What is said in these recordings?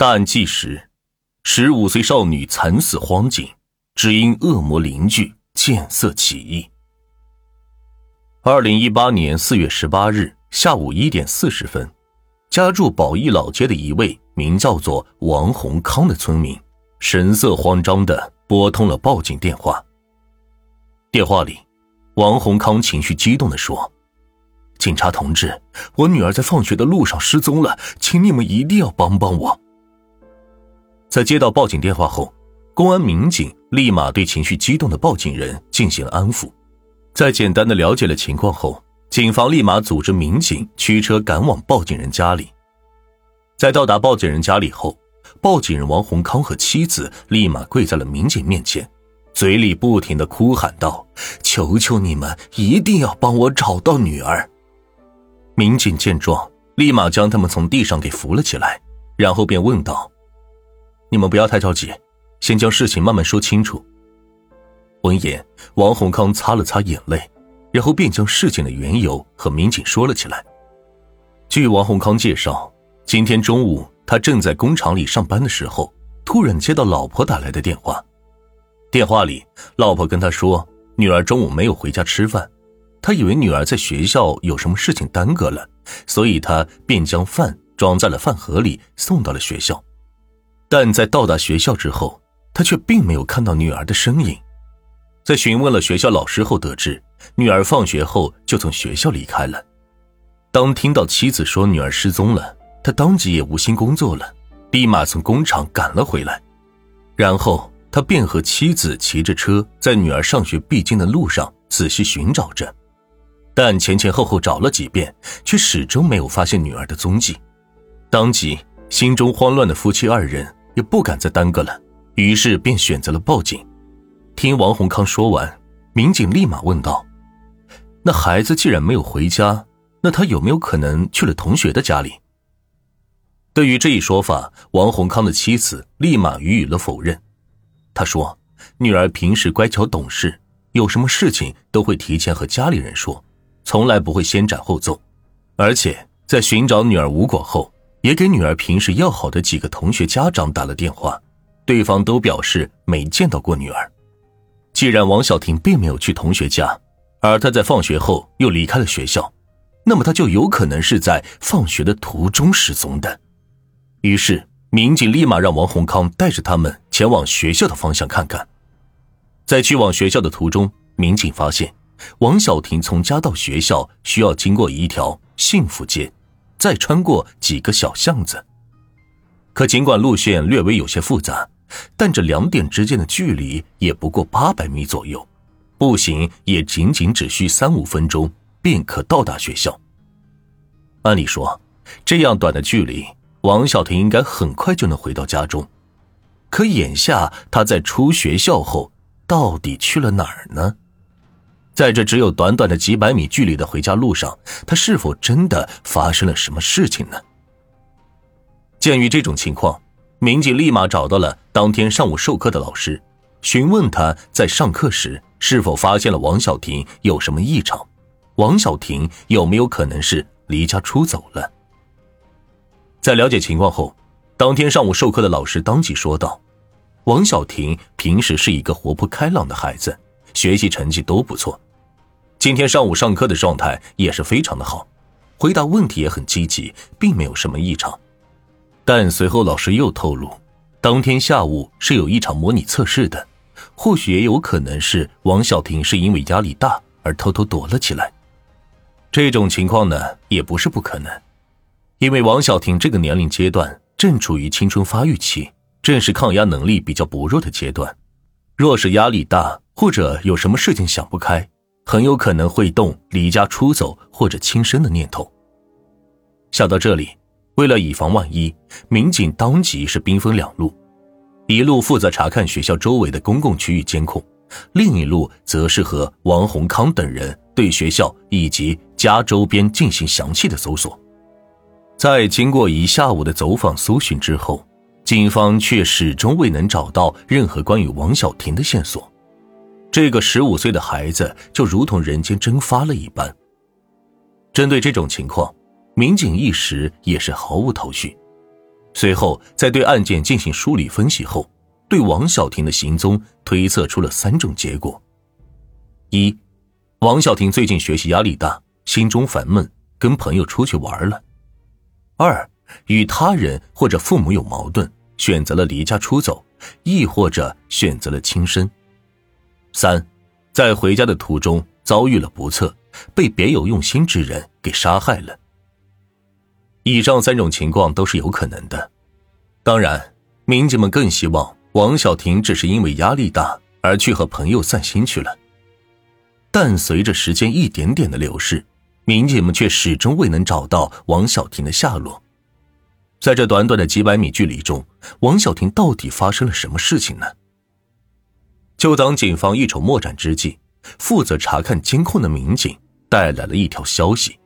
大案纪实：十五岁少女惨死荒井，只因恶魔邻居见色起意。二零一八年四月十八日下午一点四十分，家住宝义老街的一位名叫做王洪康的村民，神色慌张的拨通了报警电话。电话里，王洪康情绪激动的说：“警察同志，我女儿在放学的路上失踪了，请你们一定要帮帮我。”在接到报警电话后，公安民警立马对情绪激动的报警人进行安抚。在简单的了解了情况后，警方立马组织民警驱车赶往报警人家里。在到达报警人家里后，报警人王洪康和妻子立马跪在了民警面前，嘴里不停的哭喊道：“求求你们，一定要帮我找到女儿！”民警见状，立马将他们从地上给扶了起来，然后便问道。你们不要太着急，先将事情慢慢说清楚。闻言，王洪康擦了擦眼泪，然后便将事情的缘由和民警说了起来。据王洪康介绍，今天中午他正在工厂里上班的时候，突然接到老婆打来的电话。电话里，老婆跟他说，女儿中午没有回家吃饭，他以为女儿在学校有什么事情耽搁了，所以他便将饭装在了饭盒里送到了学校。但在到达学校之后，他却并没有看到女儿的身影。在询问了学校老师后，得知女儿放学后就从学校离开了。当听到妻子说女儿失踪了，他当即也无心工作了，立马从工厂赶了回来。然后他便和妻子骑着车，在女儿上学必经的路上仔细寻找着，但前前后后找了几遍，却始终没有发现女儿的踪迹。当即心中慌乱的夫妻二人。也不敢再耽搁了，于是便选择了报警。听王洪康说完，民警立马问道：“那孩子既然没有回家，那他有没有可能去了同学的家里？”对于这一说法，王洪康的妻子立马予以了否认。他说：“女儿平时乖巧懂事，有什么事情都会提前和家里人说，从来不会先斩后奏。而且在寻找女儿无果后。”也给女儿平时要好的几个同学家长打了电话，对方都表示没见到过女儿。既然王小婷并没有去同学家，而她在放学后又离开了学校，那么她就有可能是在放学的途中失踪的。于是，民警立马让王洪康带着他们前往学校的方向看看。在去往学校的途中，民警发现王小婷从家到学校需要经过一条幸福街。再穿过几个小巷子，可尽管路线略微有些复杂，但这两点之间的距离也不过八百米左右，步行也仅仅只需三五分钟便可到达学校。按理说，这样短的距离，王小婷应该很快就能回到家中。可眼下她在出学校后，到底去了哪儿呢？在这只有短短的几百米距离的回家路上，他是否真的发生了什么事情呢？鉴于这种情况，民警立马找到了当天上午授课的老师，询问他在上课时是否发现了王小婷有什么异常，王小婷有没有可能是离家出走了？在了解情况后，当天上午授课的老师当即说道：“王小婷平时是一个活泼开朗的孩子，学习成绩都不错。”今天上午上课的状态也是非常的好，回答问题也很积极，并没有什么异常。但随后老师又透露，当天下午是有一场模拟测试的，或许也有可能是王小婷是因为压力大而偷偷躲了起来。这种情况呢，也不是不可能，因为王小婷这个年龄阶段正处于青春发育期，正是抗压能力比较薄弱的阶段。若是压力大，或者有什么事情想不开。很有可能会动离家出走或者轻生的念头。想到这里，为了以防万一，民警当即是兵分两路，一路负责查看学校周围的公共区域监控，另一路则是和王洪康等人对学校以及家周边进行详细的搜索。在经过一下午的走访搜寻之后，警方却始终未能找到任何关于王小婷的线索。这个十五岁的孩子就如同人间蒸发了一般。针对这种情况，民警一时也是毫无头绪。随后在对案件进行梳理分析后，对王小婷的行踪推测出了三种结果：一，王小婷最近学习压力大，心中烦闷，跟朋友出去玩了；二，与他人或者父母有矛盾，选择了离家出走，亦或者选择了轻生；三，在回家的途中遭遇了不测，被别有用心之人给杀害了。以上三种情况都是有可能的，当然，民警们更希望王小婷只是因为压力大而去和朋友散心去了。但随着时间一点点的流逝，民警们却始终未能找到王小婷的下落。在这短短的几百米距离中，王小婷到底发生了什么事情呢？就当警方一筹莫展之际，负责查看监控的民警带来了一条消息。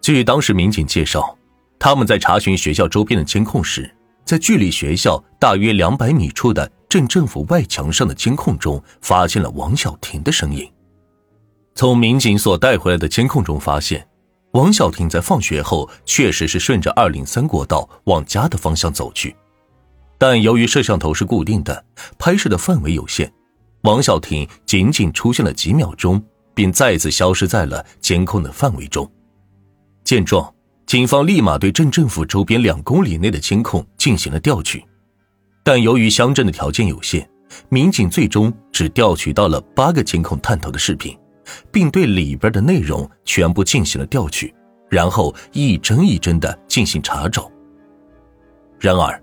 据当时民警介绍，他们在查询学校周边的监控时，在距离学校大约两百米处的镇政府外墙上的监控中，发现了王小婷的身影。从民警所带回来的监控中发现，王小婷在放学后确实是顺着二零三国道往家的方向走去，但由于摄像头是固定的，拍摄的范围有限，王小婷仅仅出现了几秒钟，便再次消失在了监控的范围中。见状，警方立马对镇政府周边两公里内的监控进行了调取，但由于乡镇的条件有限，民警最终只调取到了八个监控探头的视频，并对里边的内容全部进行了调取，然后一帧一帧的进行查找。然而，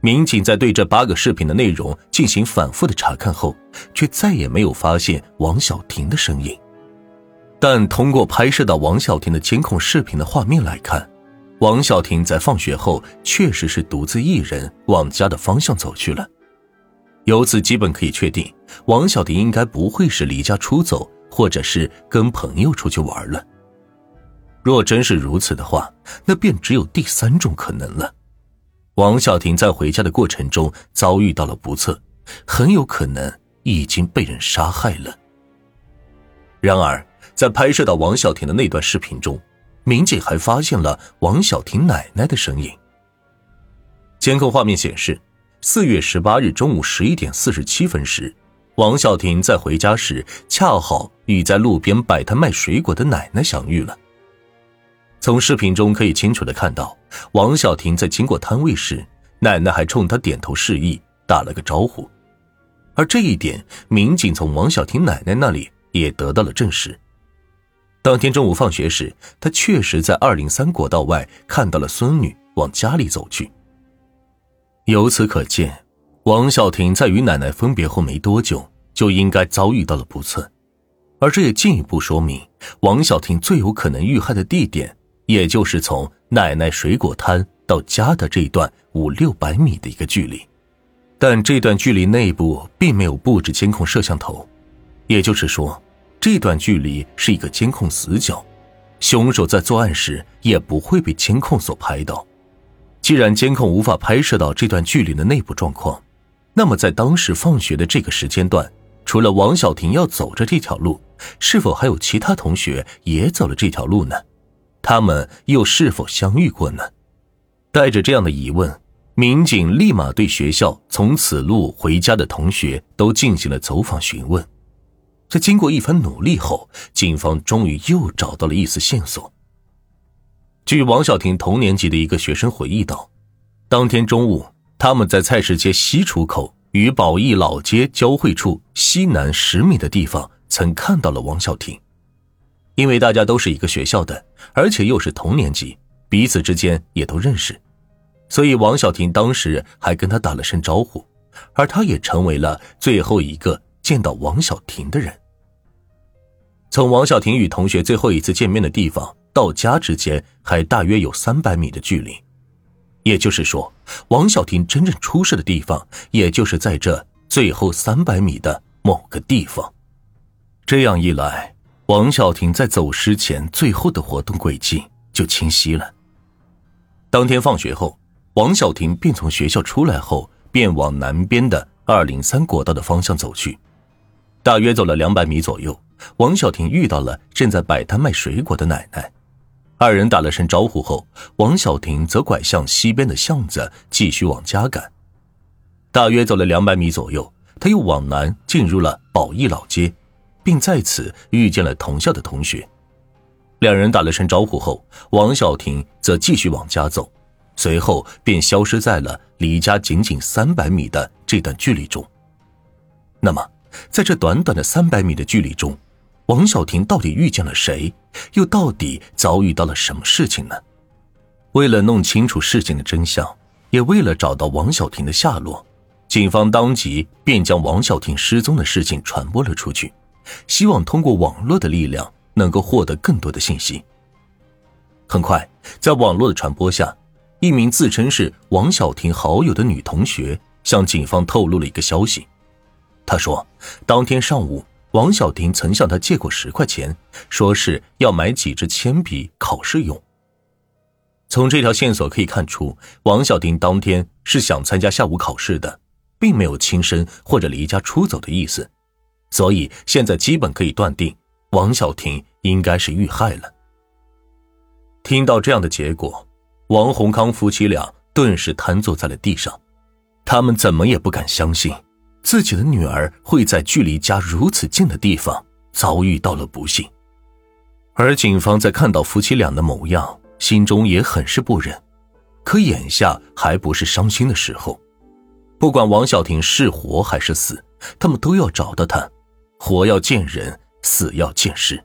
民警在对这八个视频的内容进行反复的查看后，却再也没有发现王小婷的身影。但通过拍摄到王小婷的监控视频的画面来看，王小婷在放学后确实是独自一人往家的方向走去了。由此基本可以确定，王小婷应该不会是离家出走，或者是跟朋友出去玩了。若真是如此的话，那便只有第三种可能了：王小婷在回家的过程中遭遇到了不测，很有可能已经被人杀害了。然而。在拍摄到王小婷的那段视频中，民警还发现了王小婷奶奶的身影。监控画面显示，四月十八日中午十一点四十七分时，王小婷在回家时恰好与在路边摆摊卖水果的奶奶相遇了。从视频中可以清楚的看到，王小婷在经过摊位时，奶奶还冲她点头示意，打了个招呼。而这一点，民警从王小婷奶奶那里也得到了证实。当天中午放学时，他确实在二零三国道外看到了孙女往家里走去。由此可见，王小婷在与奶奶分别后没多久，就应该遭遇到了不测，而这也进一步说明，王小婷最有可能遇害的地点，也就是从奶奶水果摊到家的这一段五六百米的一个距离。但这段距离内部并没有布置监控摄像头，也就是说。这段距离是一个监控死角，凶手在作案时也不会被监控所拍到。既然监控无法拍摄到这段距离的内部状况，那么在当时放学的这个时间段，除了王小婷要走着这条路，是否还有其他同学也走了这条路呢？他们又是否相遇过呢？带着这样的疑问，民警立马对学校从此路回家的同学都进行了走访询问。在经过一番努力后，警方终于又找到了一丝线索。据王小婷同年级的一个学生回忆道，当天中午，他们在菜市街西出口与宝义老街交汇处西南十米的地方，曾看到了王小婷。因为大家都是一个学校的，而且又是同年级，彼此之间也都认识，所以王小婷当时还跟他打了声招呼，而他也成为了最后一个。见到王小婷的人，从王小婷与同学最后一次见面的地方到家之间还大约有三百米的距离，也就是说，王小婷真正出事的地方，也就是在这最后三百米的某个地方。这样一来，王小婷在走失前最后的活动轨迹就清晰了。当天放学后，王小婷便从学校出来后，便往南边的二零三国道的方向走去。大约走了两百米左右，王小婷遇到了正在摆摊卖水果的奶奶。二人打了声招呼后，王小婷则拐向西边的巷子，继续往家赶。大约走了两百米左右，他又往南进入了宝义老街，并在此遇见了同校的同学。两人打了声招呼后，王小婷则继续往家走，随后便消失在了离家仅仅三百米的这段距离中。那么，在这短短的三百米的距离中，王小婷到底遇见了谁？又到底遭遇到了什么事情呢？为了弄清楚事情的真相，也为了找到王小婷的下落，警方当即便将王小婷失踪的事情传播了出去，希望通过网络的力量能够获得更多的信息。很快，在网络的传播下，一名自称是王小婷好友的女同学向警方透露了一个消息。她说，当天上午。王小婷曾向他借过十块钱，说是要买几支铅笔考试用。从这条线索可以看出，王小婷当天是想参加下午考试的，并没有轻生或者离家出走的意思，所以现在基本可以断定，王小婷应该是遇害了。听到这样的结果，王洪康夫妻俩顿时瘫坐在了地上，他们怎么也不敢相信。自己的女儿会在距离家如此近的地方遭遇到了不幸，而警方在看到夫妻俩的模样，心中也很是不忍。可眼下还不是伤心的时候，不管王小婷是活还是死，他们都要找到她。活要见人，死要见尸。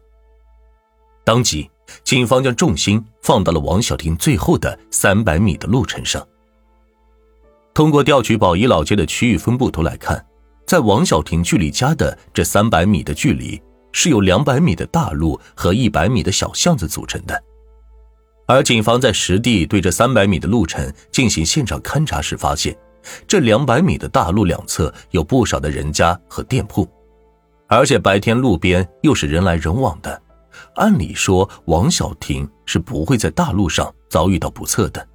当即，警方将重心放到了王小婷最后的三百米的路程上。通过调取宝仪老街的区域分布图来看。在王小婷距离家的这三百米的距离，是由两百米的大路和一百米的小巷子组成的。而警方在实地对这三百米的路程进行现场勘查时，发现这两百米的大路两侧有不少的人家和店铺，而且白天路边又是人来人往的。按理说，王小婷是不会在大路上遭遇到不测的。